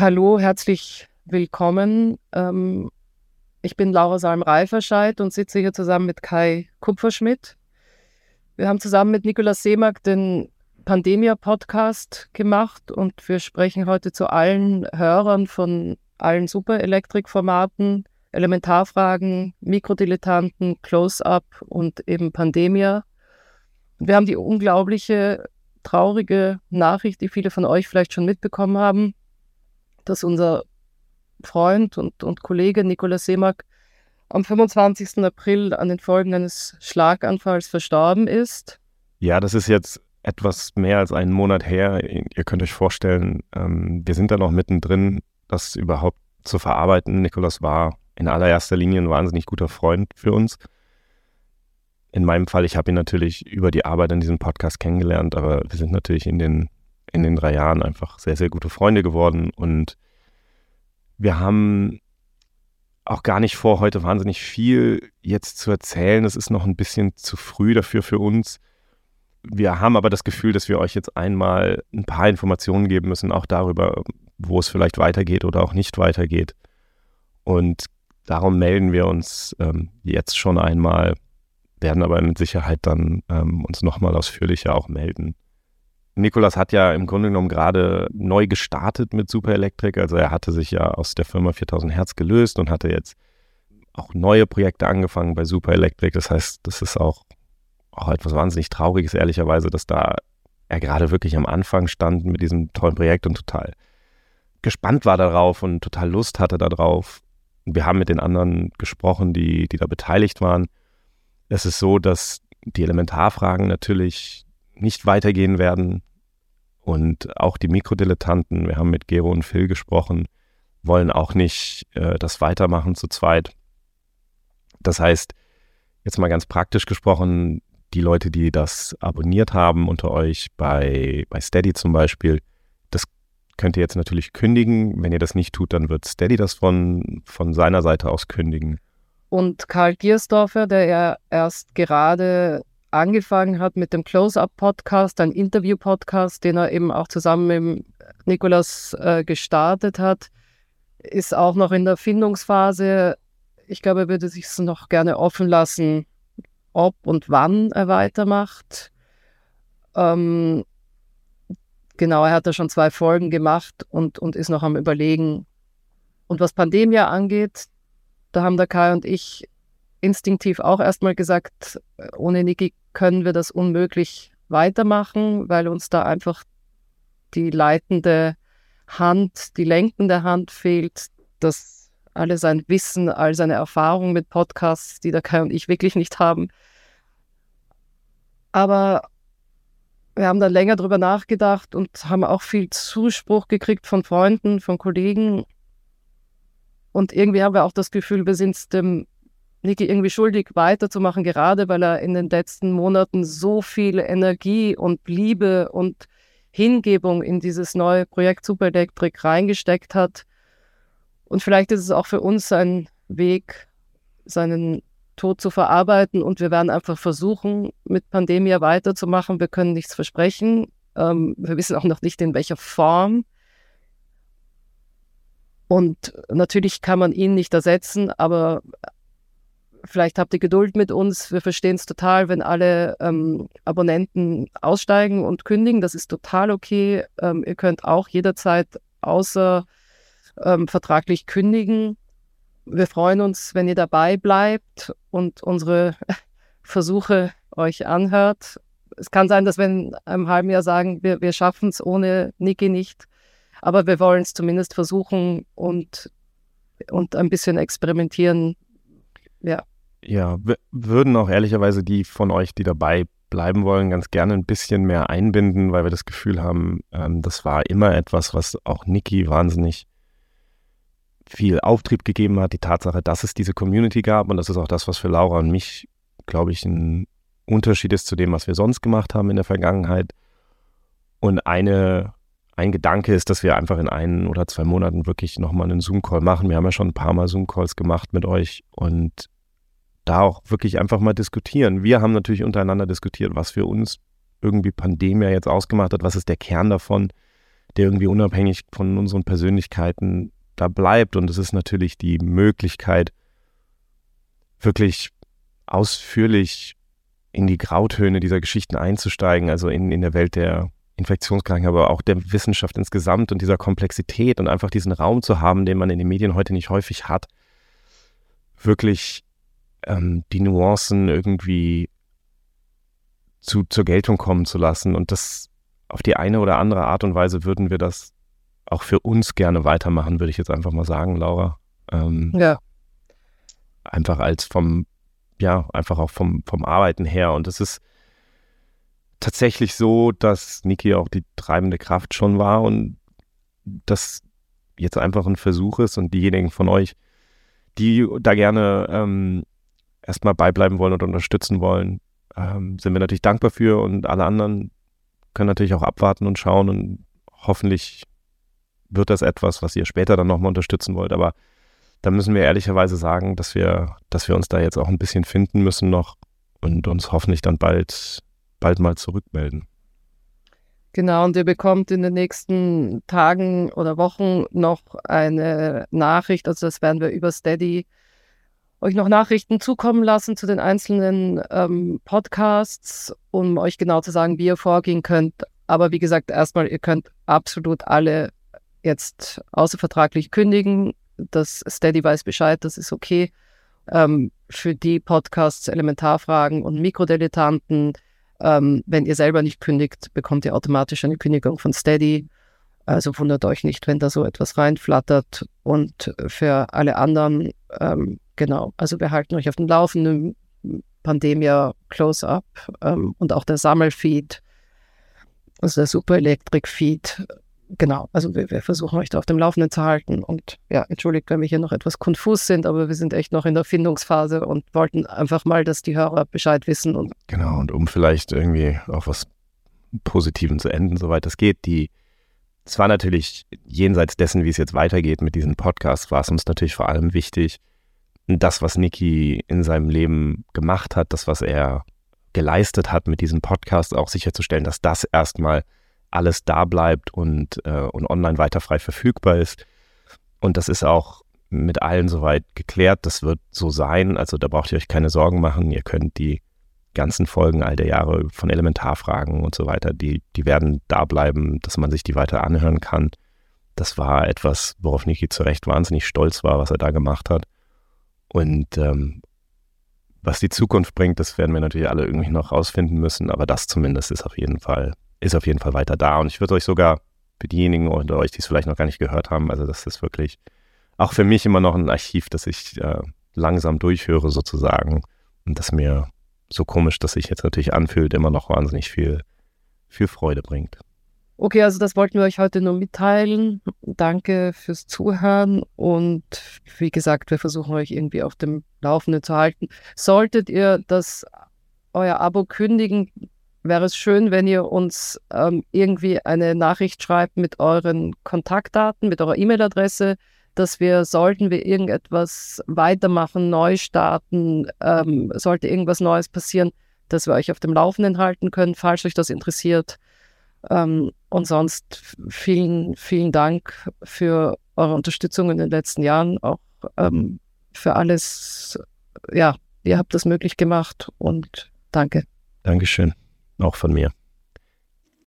Hallo, herzlich willkommen. Ähm, ich bin Laura Salm-Reiferscheid und sitze hier zusammen mit Kai Kupferschmidt. Wir haben zusammen mit Nikolaus Seemack den Pandemia-Podcast gemacht und wir sprechen heute zu allen Hörern von allen Superelektrik-Formaten, Elementarfragen, Mikrodilettanten, Close-Up und eben Pandemia. Wir haben die unglaubliche, traurige Nachricht, die viele von euch vielleicht schon mitbekommen haben, dass unser Freund und, und Kollege Nikolaus Seemack am 25. April an den Folgen eines Schlaganfalls verstorben ist. Ja, das ist jetzt etwas mehr als einen Monat her. Ihr könnt euch vorstellen, ähm, wir sind da noch mittendrin, das überhaupt zu verarbeiten. Nikolaus war in allererster Linie ein wahnsinnig guter Freund für uns. In meinem Fall, ich habe ihn natürlich über die Arbeit an diesem Podcast kennengelernt, aber wir sind natürlich in den in den drei Jahren einfach sehr, sehr gute Freunde geworden. Und wir haben auch gar nicht vor, heute wahnsinnig viel jetzt zu erzählen. Es ist noch ein bisschen zu früh dafür für uns. Wir haben aber das Gefühl, dass wir euch jetzt einmal ein paar Informationen geben müssen, auch darüber, wo es vielleicht weitergeht oder auch nicht weitergeht. Und darum melden wir uns ähm, jetzt schon einmal, werden aber mit Sicherheit dann ähm, uns nochmal ausführlicher auch melden. Nikolas hat ja im Grunde genommen gerade neu gestartet mit Super Electric. Also er hatte sich ja aus der Firma 4000 Hertz gelöst und hatte jetzt auch neue Projekte angefangen bei Super Electric. Das heißt, das ist auch, auch etwas wahnsinnig Trauriges, ehrlicherweise, dass da er gerade wirklich am Anfang stand mit diesem tollen Projekt und total gespannt war darauf und total Lust hatte darauf. Wir haben mit den anderen gesprochen, die, die da beteiligt waren. Es ist so, dass die Elementarfragen natürlich nicht weitergehen werden. Und auch die Mikrodilettanten, wir haben mit Gero und Phil gesprochen, wollen auch nicht äh, das weitermachen zu zweit. Das heißt, jetzt mal ganz praktisch gesprochen, die Leute, die das abonniert haben unter euch bei, bei Steady zum Beispiel, das könnt ihr jetzt natürlich kündigen. Wenn ihr das nicht tut, dann wird Steady das von, von seiner Seite aus kündigen. Und Karl Giersdorfer, der ja erst gerade angefangen hat mit dem Close-Up-Podcast, ein Interview-Podcast, den er eben auch zusammen mit Nikolas äh, gestartet hat, ist auch noch in der Findungsphase. Ich glaube, er würde sich es noch gerne offen lassen, ob und wann er weitermacht. Ähm, genau, er hat da schon zwei Folgen gemacht und, und ist noch am Überlegen. Und was Pandemie angeht, da haben der Kai und ich instinktiv auch erstmal gesagt, ohne Niki können wir das unmöglich weitermachen, weil uns da einfach die leitende Hand, die lenkende Hand fehlt, dass alle sein Wissen, all seine Erfahrung mit Podcasts, die der Kai und ich wirklich nicht haben. Aber wir haben dann länger drüber nachgedacht und haben auch viel Zuspruch gekriegt von Freunden, von Kollegen. Und irgendwie haben wir auch das Gefühl, wir sind dem Niki irgendwie schuldig, weiterzumachen, gerade weil er in den letzten Monaten so viel Energie und Liebe und Hingebung in dieses neue Projekt Super Electric reingesteckt hat. Und vielleicht ist es auch für uns ein Weg, seinen Tod zu verarbeiten. Und wir werden einfach versuchen, mit Pandemie weiterzumachen. Wir können nichts versprechen. Ähm, wir wissen auch noch nicht, in welcher Form. Und natürlich kann man ihn nicht ersetzen, aber vielleicht habt ihr Geduld mit uns. Wir verstehen es total, wenn alle ähm, Abonnenten aussteigen und kündigen. Das ist total okay. Ähm, ihr könnt auch jederzeit außer ähm, vertraglich kündigen. Wir freuen uns, wenn ihr dabei bleibt und unsere Versuche euch anhört. Es kann sein, dass wir in einem halben Jahr sagen, wir, wir schaffen es ohne Niki nicht. Aber wir wollen es zumindest versuchen und, und ein bisschen experimentieren, ja. Ja, würden auch ehrlicherweise die von euch, die dabei bleiben wollen, ganz gerne ein bisschen mehr einbinden, weil wir das Gefühl haben, ähm, das war immer etwas, was auch Niki wahnsinnig viel Auftrieb gegeben hat. Die Tatsache, dass es diese Community gab und das ist auch das, was für Laura und mich, glaube ich, ein Unterschied ist zu dem, was wir sonst gemacht haben in der Vergangenheit. Und eine ein Gedanke ist, dass wir einfach in ein oder zwei Monaten wirklich nochmal einen Zoom-Call machen. Wir haben ja schon ein paar Mal Zoom-Calls gemacht mit euch und da auch wirklich einfach mal diskutieren. Wir haben natürlich untereinander diskutiert, was für uns irgendwie Pandemie jetzt ausgemacht hat, was ist der Kern davon, der irgendwie unabhängig von unseren Persönlichkeiten da bleibt. Und es ist natürlich die Möglichkeit, wirklich ausführlich in die Grautöne dieser Geschichten einzusteigen, also in, in der Welt der Infektionskrankheiten, aber auch der Wissenschaft insgesamt und dieser Komplexität und einfach diesen Raum zu haben, den man in den Medien heute nicht häufig hat, wirklich ähm, die Nuancen irgendwie zu, zur Geltung kommen zu lassen. Und das auf die eine oder andere Art und Weise würden wir das auch für uns gerne weitermachen, würde ich jetzt einfach mal sagen, Laura. Ähm, ja. Einfach als vom, ja, einfach auch vom, vom Arbeiten her. Und es ist tatsächlich so, dass Niki auch die treibende Kraft schon war und das jetzt einfach ein Versuch ist und diejenigen von euch, die da gerne ähm, erstmal beibleiben wollen und unterstützen wollen, ähm, sind wir natürlich dankbar für und alle anderen können natürlich auch abwarten und schauen und hoffentlich wird das etwas, was ihr später dann nochmal unterstützen wollt. Aber da müssen wir ehrlicherweise sagen, dass wir, dass wir uns da jetzt auch ein bisschen finden müssen noch und uns hoffentlich dann bald, bald mal zurückmelden. Genau, und ihr bekommt in den nächsten Tagen oder Wochen noch eine Nachricht, also das werden wir über Steady euch noch Nachrichten zukommen lassen zu den einzelnen ähm, Podcasts, um euch genau zu sagen, wie ihr vorgehen könnt. Aber wie gesagt, erstmal, ihr könnt absolut alle jetzt außervertraglich kündigen. Das Steady weiß Bescheid, das ist okay. Ähm, für die Podcasts Elementarfragen und Mikrodilettanten, ähm, wenn ihr selber nicht kündigt, bekommt ihr automatisch eine Kündigung von Steady. Also wundert euch nicht, wenn da so etwas reinflattert. Und für alle anderen, ähm, genau, also wir halten euch auf dem Laufenden. Pandemia Close-Up ähm, und auch der Sammelfeed, also der Super Electric Feed genau, also wir, wir, versuchen euch da auf dem Laufenden zu halten. Und ja, entschuldigt, wenn wir hier noch etwas konfus sind, aber wir sind echt noch in der Findungsphase und wollten einfach mal, dass die Hörer Bescheid wissen. Und genau, und um vielleicht irgendwie auch was Positiven zu enden, soweit es geht, die es war natürlich jenseits dessen, wie es jetzt weitergeht mit diesem Podcast, war es uns natürlich vor allem wichtig, das, was Niki in seinem Leben gemacht hat, das, was er geleistet hat mit diesem Podcast, auch sicherzustellen, dass das erstmal alles da bleibt und, äh, und online weiter frei verfügbar ist. Und das ist auch mit allen soweit geklärt. Das wird so sein. Also da braucht ihr euch keine Sorgen machen. Ihr könnt die ganzen Folgen all der Jahre von Elementarfragen und so weiter, die, die werden da bleiben, dass man sich die weiter anhören kann. Das war etwas, worauf Niki zu Recht wahnsinnig stolz war, was er da gemacht hat. Und ähm, was die Zukunft bringt, das werden wir natürlich alle irgendwie noch rausfinden müssen, aber das zumindest ist auf jeden Fall ist auf jeden Fall weiter da. Und ich würde euch sogar für diejenigen unter euch, die es vielleicht noch gar nicht gehört haben, also das ist wirklich auch für mich immer noch ein Archiv, das ich äh, langsam durchhöre sozusagen. Und das mir so komisch, dass sich jetzt natürlich anfühlt, immer noch wahnsinnig viel, viel Freude bringt. Okay, also das wollten wir euch heute nur mitteilen. Danke fürs Zuhören und wie gesagt, wir versuchen euch irgendwie auf dem Laufenden zu halten. Solltet ihr das euer Abo kündigen, wäre es schön, wenn ihr uns ähm, irgendwie eine Nachricht schreibt mit euren Kontaktdaten, mit eurer E-Mail-Adresse, dass wir, sollten wir irgendetwas weitermachen, neu starten, ähm, sollte irgendwas Neues passieren, dass wir euch auf dem Laufenden halten können, falls euch das interessiert. Ähm, und sonst vielen, vielen Dank für eure Unterstützung in den letzten Jahren, auch ähm, für alles. Ja, ihr habt das möglich gemacht und danke. Dankeschön auch von mir.